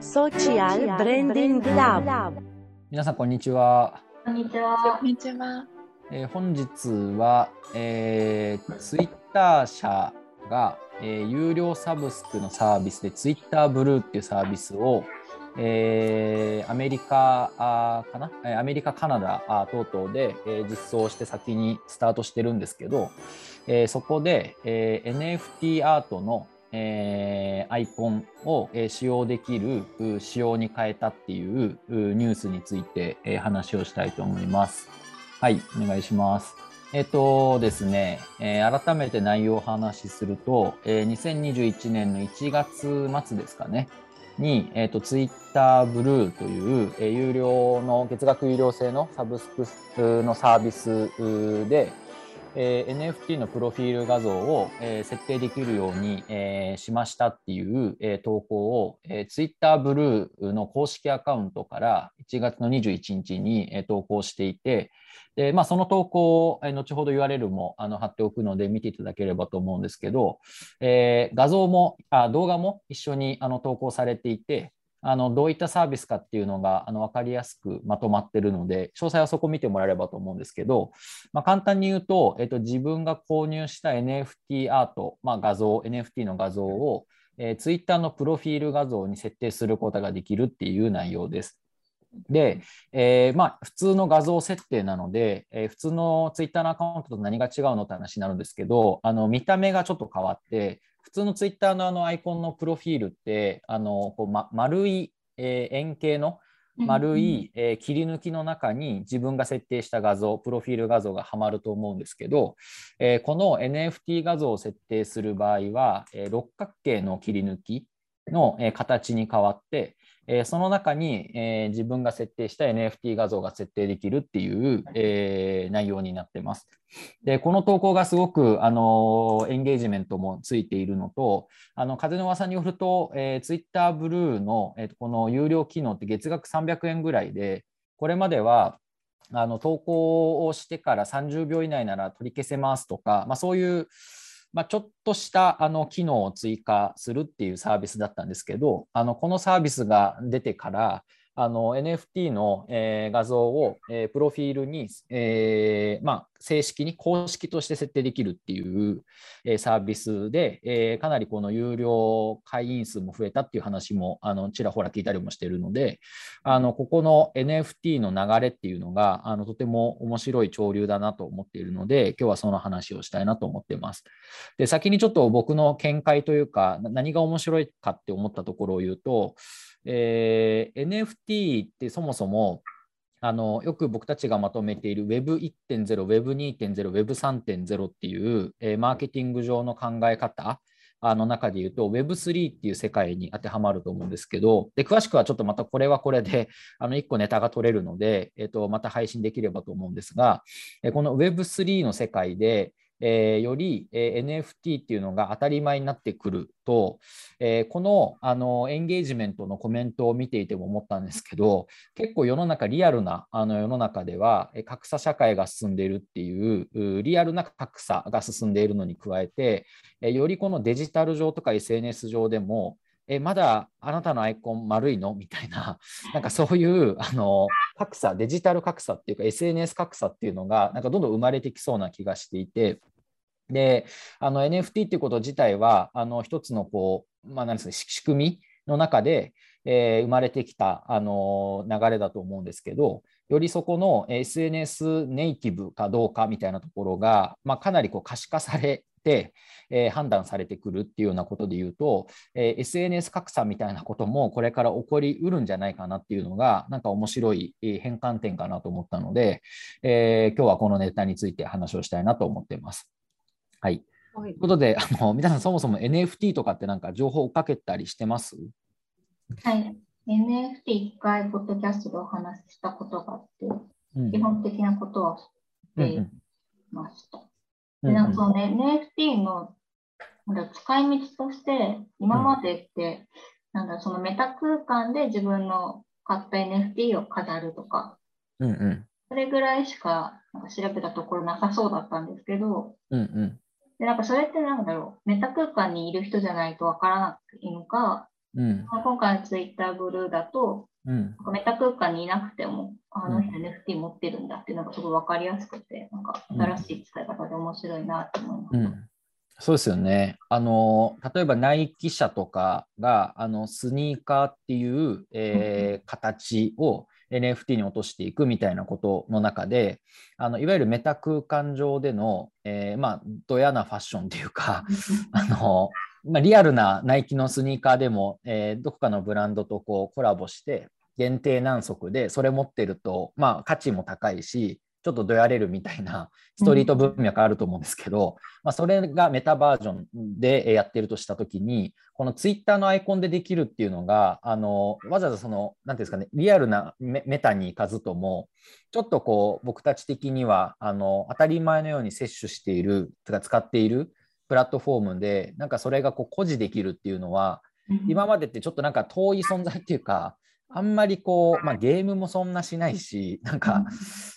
Social Branding Lab 皆さんこんにちは。こんにちはこん。にちは。えー本日は、えー、ツイッター社が、えー有料サブスクのサービスでツイッターブルーっていうサービスを、えーアメリカあーかな、えーアメリカ、カナダあー等々で、えー実装して先にスタートしてるんですけど、えーそこで、えー NFT アートの、えーアイコンを、えー使用できる仕様に変えたっていうニュースについて、話をしたいと思います。はい、お願いします。えっとですね、改めて内容をお話しすると、えー2021年の1月末ですかね、に、えっと、ツイッターブルーという、有料の、月額有料制のサブスクのサービスで、えー NFT のプロフィール画像を、えー設定できるように、えーしましたっていう、えー投稿を、えー、Twitter ブルーの公式アカウントから1月の21日に、えー投稿していて、でまあ、その投稿を、え後ほど URL もあの貼っておくので見ていただければと思うんですけど、えー画像もあ動画も一緒にあの投稿されていて、あのどういったサービスかっていうのがあの分かりやすくまとまってるので、詳細はそこ見てもらえればと思うんですけど、まあ、簡単に言うと、えっと、自分が購入した NFT アート、まあ、画像、NFT の画像を、えー、Twitter のプロフィール画像に設定することができるっていう内容です。で、えーまあ、普通の画像設定なので、えー普通の Twitter のアカウントと何が違うのって話になるんですけど、あの見た目がちょっと変わって、普通の Twitter のあのアイコンのプロフィールって、あのこうま、丸い、えー円形の丸い、えー切り抜きの中に自分が設定した画像、プロフィール画像がはまると思うんですけど、えーこの NFT 画像を設定する場合は、えー六角形の切り抜きの、えー形に変わって、えーその中に、えー自分が設定した NFT 画像が設定できるっていう、えー内容になってます。で、この投稿がすごく、あのエンゲージメントもついているのと、あの風の噂によると、えー、Twitter ブルーの、えーとこの有料機能って月額300円ぐらいで、これまではあの投稿をしてから30秒以内なら取り消せますとか、まあ、そういう、まあ、ちょっとしたあの機能を追加するっていうサービスだったんですけど、あのこのサービスが出てから、あの NFT の、えー画像を、えープロフィールに、えーまあ、正式に公式として設定できるっていう、えーサービスで、えーかなりこの有料会員数も増えたっていう話もあのちらほら聞いたりもしているので、あのここの NFT の流れっていうのがあのとても面白い潮流だなと思っているので、今日はその話をしたいなと思っています。で、先にちょっと僕の見解というか、何が面白いかって思ったところを言うと、えー NFT ってそもそもあのよく僕たちがまとめている Web1.0、Web2.0、Web3.0 っていう、えーマーケティング上の考え方あの中で言うと Web3 っていう世界に当てはまると思うんですけど、で詳しくはちょっとまたこれはこれであの1個ネタが取れるので、えっとまた配信できればと思うんですが、えこの Web3 の世界で、えーより、えー NFT っていうのが当たり前になってくると、えーこのあのエンゲージメントのコメントを見ていても思ったんですけど、結構世の中、リアルなあの世の中では、え格差社会が進んでいるっていう、リアルな格差が進んでいるのに加えて、えよりこのデジタル上とか SNS 上でも、えまだあなたのアイコン丸いの？みたいな、なんかそういうあの格差、デジタル格差っていうか SNS 格差っていうのが、なんかどんどん生まれてきそうな気がしていて、で、あの NFT っていうこと自体は、あの一つのこう、まあ、なんですか、仕組みの中で、えー生まれてきたあの流れだと思うんですけど、よりそこの SNS ネイティブかどうかみたいなところが、まあ、かなりこう可視化され、えー判断されてくるっていうようなことで言うと、えー SNS 格差みたいなこともこれから起こりうるんじゃないかなっていうのが、なんか面白いえー変換点かなと思ったので、えー今日はこのネタについて話をしたいなと思っています。はい。はいということで、あの皆さんそもそも NFT とかってなんか情報をかけたりしてます？はい。NFT 一回、ポッドキャストでお話ししたことがあって、うん基本的なことは知っていました。で、うんなんかね、NFT のなんだ使い道として、今までって、なんだそのメタ空間で自分の買った NFT を飾るとか、うんうん。それぐらいしかなんか調べたところなさそうだったんですけど、うんうん。で、なんかそれってなんだろう、メタ空間にいる人じゃないとわからないのか、うん。今回のツイッターブルーだと、うん。メタ空間にいなくても、あの人 NFT 持ってるんだっていうのがすごい分かりやすくて、なんか新しい使い方で面白いなと思います。うん。そうですよね。あの、例えばナイキ社とかが、あの、スニーカーっていう、えー形を NFT に落としていくみたいなことの中で、あの、いわゆるメタ空間上での、えーまあ、ドヤなファッションっていうか、あの、まあ、リアルなナイキのスニーカーでも、えーどこかのブランドとこうコラボして、限定何足で、それ持ってると、まあ、価値も高いし、ちょっとどやれるみたいなストリート文脈あると思うんですけど、まあ、それがメタバージョンでやってるとしたときに、このツイッターのアイコンでできるっていうのが、あのわざわざその、なんていうんですかね、リアルなメメタに行かずとも、ちょっとこう、僕たち的にはあの当たり前のように摂取している、とか使っているプラットフォームで、なんかそれがこう誇示できるっていうのは、今までってちょっとなんか遠い存在っていうか、あんまりこう、まあ、ゲームもそんなしないし、なんか、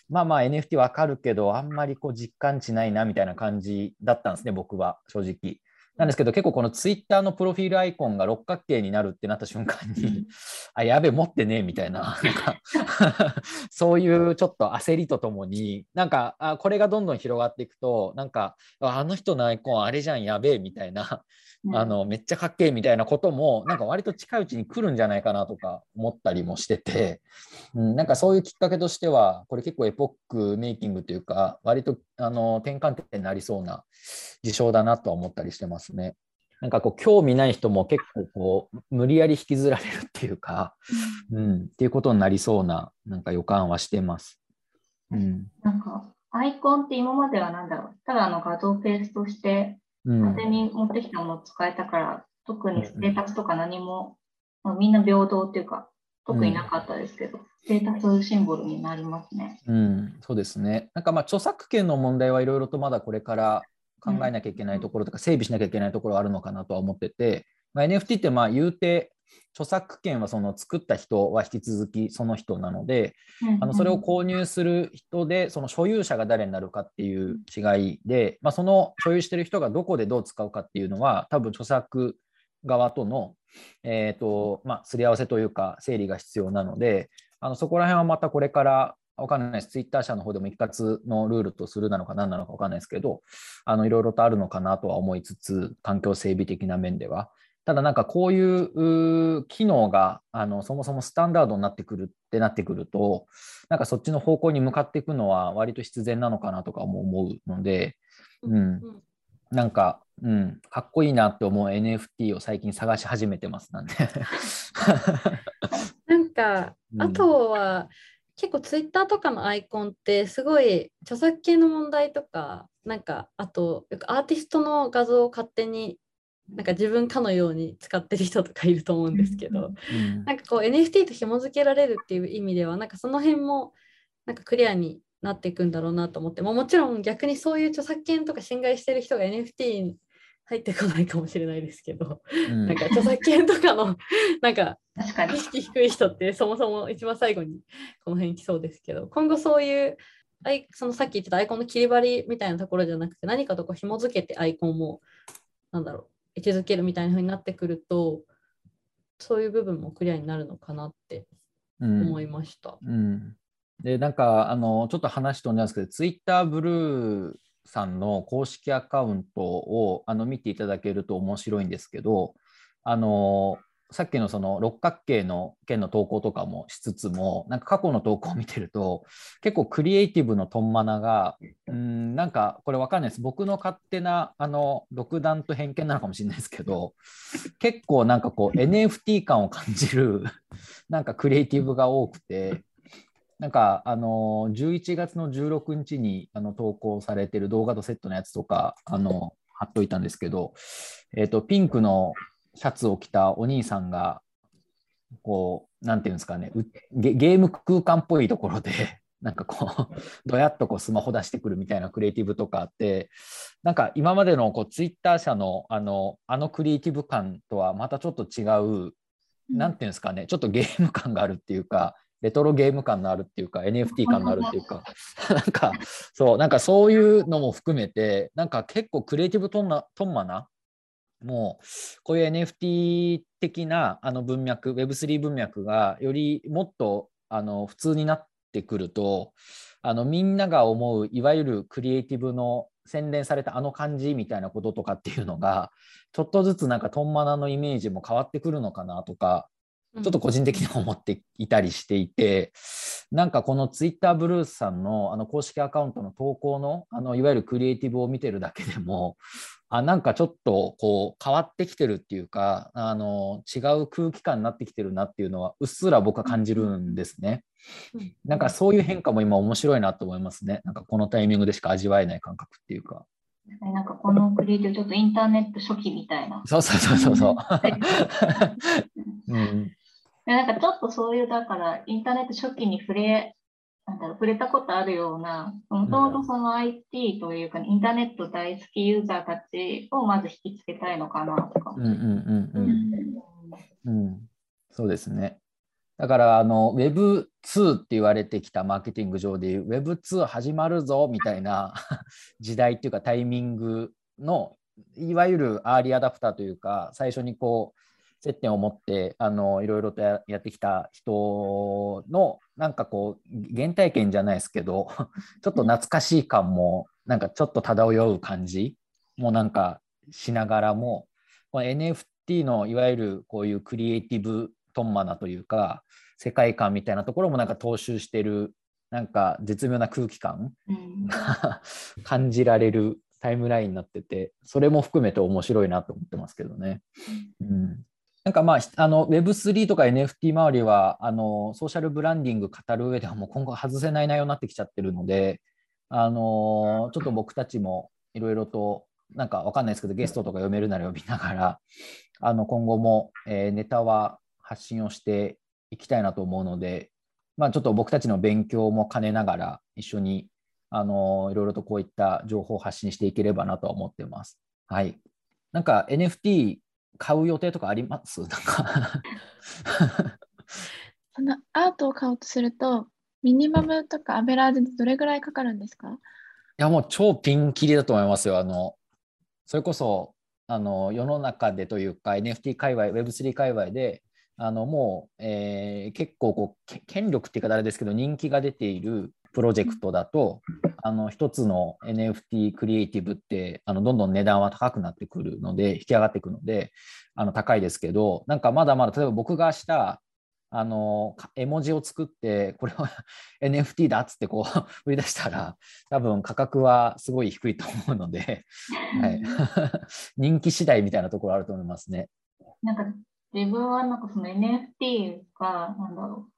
まあまあ NFT わかるけど、あんまりこう実感値ないなみたいな感じだったんですね、僕は正直。なんですけど、結構このツイッターのプロフィールアイコンが六角形になるってなった瞬間に、あ、やべえ、持ってねえみたいな、なんか そういうちょっと焦りとともに、なんかあ、これがどんどん広がっていくと、なんか、ああの人のアイコンあれじゃん、やべえみたいな、あのめっちゃかっけえみたいなこともなんか割と近いうちに来るんじゃないかなとか思ったりもしてて、うん、なんかそういうきっかけとしてはこれ結構エポックメイキングというか割とあの転換点になりそうな事象だなとは思ったりしてますね。なんかこう興味ない人も結構こう無理やり引きずられるっていうか、うん、っていうことになりそうななんか予感はしてます。うん。なんか、アイコンって今まではなんだろう、ただあの画像ペーストして、うん。勝手に持ってきたものを使えたから、特にステータスとか何も、まあみんな平等っていうか、特になかったですけど、ステータスシンボルになりますね。うん、そうですね。なんかまあ著作権の問題はいろいろとまだこれから考えなきゃいけないところとか、整備しなきゃいけないところはあるのかなとは思ってて、まあ、NFT ってまあ言うて著作権はその作った人は引き続きその人なので、あのそれを購入する人でその所有者が誰になるかっていう違いで、まあ、その所有してる人がどこでどう使うかっていうのは多分著作側との、えーとまあ、すり合わせというか整理が必要なのであのそこら辺はまたこれからわかんないです。ツイッター社の方でも一括のルールとするなのか何なのかわかんないですけど、あのいろいろとあるのかなとは思いつつ、環境整備的な面では。ただなんかこういう機能があのそもそもスタンダードになってくるってなってくると、なんかそっちの方向に向かっていくのは割と必然なのかなとかも思うので、うん、なんか、うん、かっこいいなって思う NFT を最近探し始めてますなんで。なんか、うん。あとは結構ツイッターとかのアイコンってすごい著作権の問題とかなんかあとよくアーティストの画像を勝手になんか自分かのように使ってる人とかいると思うんですけど、うん。なんかこう NFT と紐付けられるっていう意味ではなんかその辺もなんかクリアになっていくんだろうなと思って、まあ、もちろん逆にそういう著作権とか侵害してる人が NFT に入ってこないかもしれないですけど、うん。なんか著作権とかの なんか意。識低い人ってそもそも一番最後にこの辺来そうですけど。今後そういうアイそのさっき言ってたアイコンの切り張りみたいなところじゃなくて何かとこう紐付けてアイコンもなんだろう位置づけるみたいな風になってくるとそういう部分もクリアになるのかなってうん。思いました。うん、でなんかあのちょっと話飛んだんですけどツイッターブルーさんの公式アカウントをあの見ていただけると面白いんですけどあのさっきのその六角形の件の投稿とかもしつつもなんか過去の投稿を見てると結構クリエイティブのトンマナがうんなんかこれわかんないです。僕の勝手なあの独断と偏見なのかもしれないですけど結構なんかこう NFT 感を感じるなんかクリエイティブが多くてなんかあの11月の16日にあの投稿されてる動画とセットのやつとかあの貼っといたんですけど、えー、とピンクのシャツを着たお兄さんがこうなんていうんですかねうゲゲーム空間っぽいところで なんかこうどやっとこうスマホ出してくるみたいなクリエイティブとかあってなんか今までのこうツイッター社のあのあのクリエイティブ感とはまたちょっと違うなんていうんですかね、ちょっとゲーム感があるっていうか、レトロゲーム感のあるっていうか、NFT 感のあるっていうか、なんか、そう、なんかそういうのも含めて、なんか結構クリエイティブトンなトンマなもうこういう NFT 的なあの文脈 Web3 文脈がよりもっとあの普通になってくるとあのみんなが思ういわゆるクリエイティブの洗練されたあの感じみたいなこととかっていうのがちょっとずつなんかトンマナのイメージも変わってくるのかなとかちょっと個人的に思っていたりしていて、なんかこのツイッターブルースさんのあの公式アカウントの投稿のあのいわゆるクリエイティブを見てるだけでも、あなんかちょっとこう変わってきてるっていうかあの違う空気感になってきてるなっていうのはうっすら僕は感じるんですね。なんかそういう変化も今面白いなと思いますね。なんかこのタイミングでしか味わえない感覚っていうか。なんかこのクリエイティブちょっとインターネット初期みたいな。そうそうそうそうそう。うんでなんかちょっとそういう、だからインターネット初期に触れ、なんだろう、触れたことあるような、もともとその IT というか、インターネット大好きユーザーたちをまず引きつけたいのかなとか。うんうんうんうん。うん、そうですね。だからあの Web2 って言われてきたマーケティング上でいう Web2 始まるぞみたいな 時代っていうかタイミングのいわゆるアーリーアダプターというか最初にこう接点を持ってあのいろいろとやってきた人のなんかこう原体験じゃないですけど ちょっと懐かしい感もなんかちょっと漂う感じもなんかしながらもこの NFT のいわゆるこういうクリエイティブトンマナというか世界観みたいなところもなんか踏襲してるなんか絶妙な空気感が 感じられるタイムラインになっててそれも含めて面白いなと思ってますけどね。うんなんかまあ、あの Web3 とか NFT 周りはあのソーシャルブランディング語る上ではもう今後外せない内容になってきちゃってるので、あのちょっと僕たちもいろいろとなんかわかんないですけどゲストとか読めるなら呼びながらあの今後も、えー、ネタは発信をしていきたいなと思うので、まあ、ちょっと僕たちの勉強も兼ねながら一緒にあのいろいろとこういった情報を発信していければなと思ってます。はい。なんか NFT 買う予定とかあります？なんか。そのアートを買おうとすると、ミニマムとかアベラージでどれぐらいかかるんですか？いや、もう超ピンキリだと思いますよ。あの、それこそ、あの、世の中でというか、NFT 界隈、Web3 界隈で、あの、もう、えー、結構こう、権力っていうかあれですけど、人気が出ているプロジェクトだと、あの一つの NFT クリエイティブってあのどんどん値段は高くなってくるので引き上がっていくのであの高いですけどなんかまだまだ例えば僕がしたあの絵文字を作ってこれは NFT だっつってこう 売り出したら多分価格はすごい低いと思うので、はい、人気次第みたいなところあると思いますね。なんか自分はなんかその NFT がなんだろう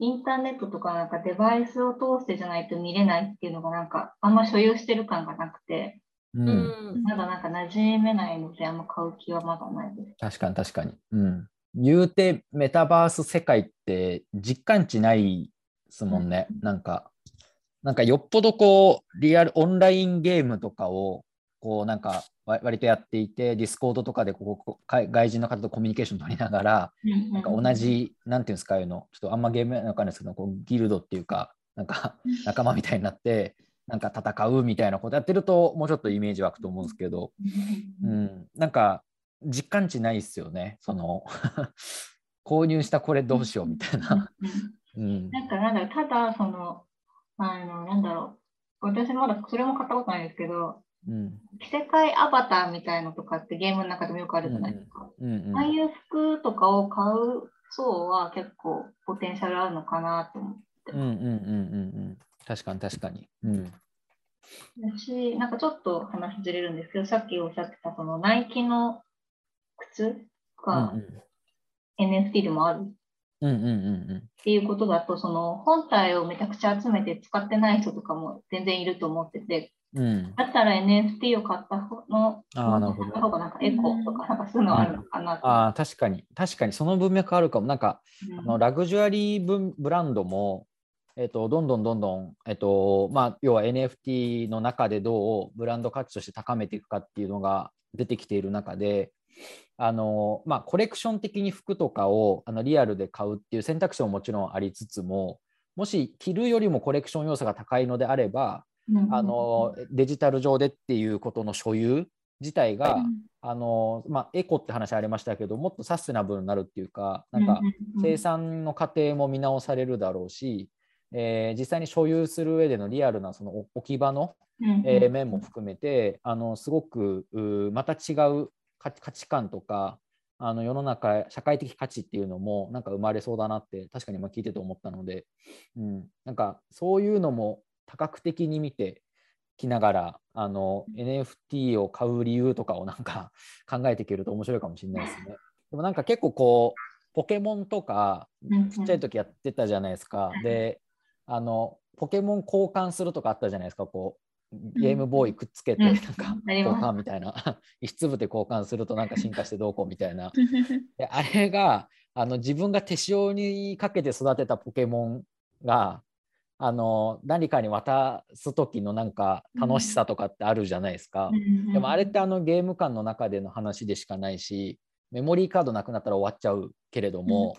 インターネットとかなんかデバイスを通してじゃないと見れないっていうのがなんかあんま所有してる感がなくて、うん、まだなんか馴染めないのであんま買う気はまだないです。確かに確かに。うん。言うてメタバース世界って実感値ないですもんね。うん、なんか、なんかよっぽどこうリアルオンラインゲームとかをこうなんか割とやっていて、ディスコードとかでここ外人の方とコミュニケーション取りながら、なんか同じ、なんていうんですか、いうの、ちょっとあんまゲームわかんないですけど、こうギルドっていうか、なんか仲間みたいになって、なんか戦うみたいなことやってると、もうちょっとイメージ湧くと思うんですけど、うん、なんか実感値ないっすよね、その 購入したこれどうしようみたいな。うん、なんかなんだろう、ただ、その、あの、なんだろう、私まだそれも買ったことないですけど、うん、着せ替えアバターみたいのとかってゲームの中でもよくあるじゃないですか。うんうんうん、ああいう服とかを買う層は結構ポテンシャルあるのかなと思って。うんうんうんうんうん。確かに確かに。うん。私、なんかちょっと話ずれるんですけど、さっきおっしゃってたそのナイキの靴が NFT でもあるうんうんうんうん、っていうことだと、その本体をめちゃくちゃ集めて使ってない人とかも全然いると思ってて、うん、だったら NFT を買った方のあなるほど。方がなんかエコとかなんかそういうのあるのかな、うん、あ確かに。確かにその文脈あるかも。なんか、うん、あのラグジュアリーブランドもえっと、どんどんどんどん、えっとまあ、要は NFT の中でどうブランド価値として高めていくかっていうのが出てきている中で、あのまあ、コレクション的に服とかをあのリアルで買うっていう選択肢ももちろんありつつももし着るよりもコレクション要素が高いのであればあのデジタル上でっていうことの所有自体が、あの、まあ、エコって話ありましたけどもっとサステナブルになるっていうかなんか生産の過程も見直されるだろうし、えー実際に所有する上でのリアルなその置置き場の、えー面も含めてあのすごくまた違う価価値観とかあの世の中社会的価値っていうのもなんか生まれそうだなって確かに今聞いてて思ったので、うん、なんかそういうのも多角的に見てきながらあの NFT を買う理由とかをなんか 考えていけると面白いかもしれないですね。でもなんか結構こうポケモンとかちっちゃい時やってたじゃないですか。であのポケモン交換するとかあったじゃないですか。こうゲームボーイくっつけてうん。なんか交換みたいな。石粒で交換するとなんか進化してどうこうみたいな。であれがあの自分が手塩にかけて育てたポケモンがあの何かに渡す時のなんか楽しさとかってあるじゃないですか。でもあれってあのゲーム館の中での話でしかないしメモリーカードなくなったら終わっちゃうけれども、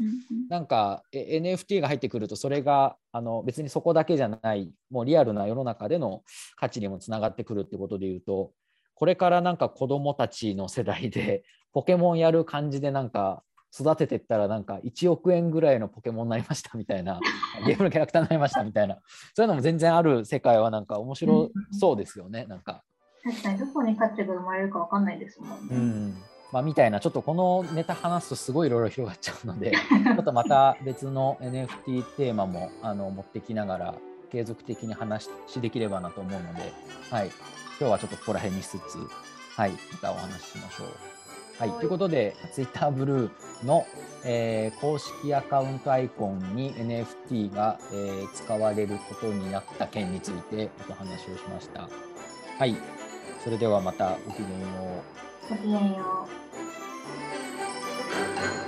なんかえ NFT が入ってくるとそれがあの別にそこだけじゃないもうリアルな世の中での価値にもつながってくるってことでいうとこれからなんか子どもたちの世代でポケモンやる感じでなんか育ててったらなんか1億円ぐらいのポケモンになりましたみたいな ゲームのキャラクターになりましたみたいなそういうのも全然ある世界はなんか面白そうですよねなんか。確かにどこに価値が生まれるかわかんないですもんね。うんまあ、みたいなちょっとこのネタ話すとすごいいろいろ広がっちゃうので ちょっとまた別の NFT テーマもあの持ってきながら継続的に話しできればなと思うので、はい、今日はちょっとここら辺にしつつ、はい、またお話ししましょう。はい、ということで、Twitter ブルーの、えー、公式アカウントアイコンに NFT が、えー、使われることになった件についてお話をしました。はい、それではまたおきげんよう。ごきげんよう。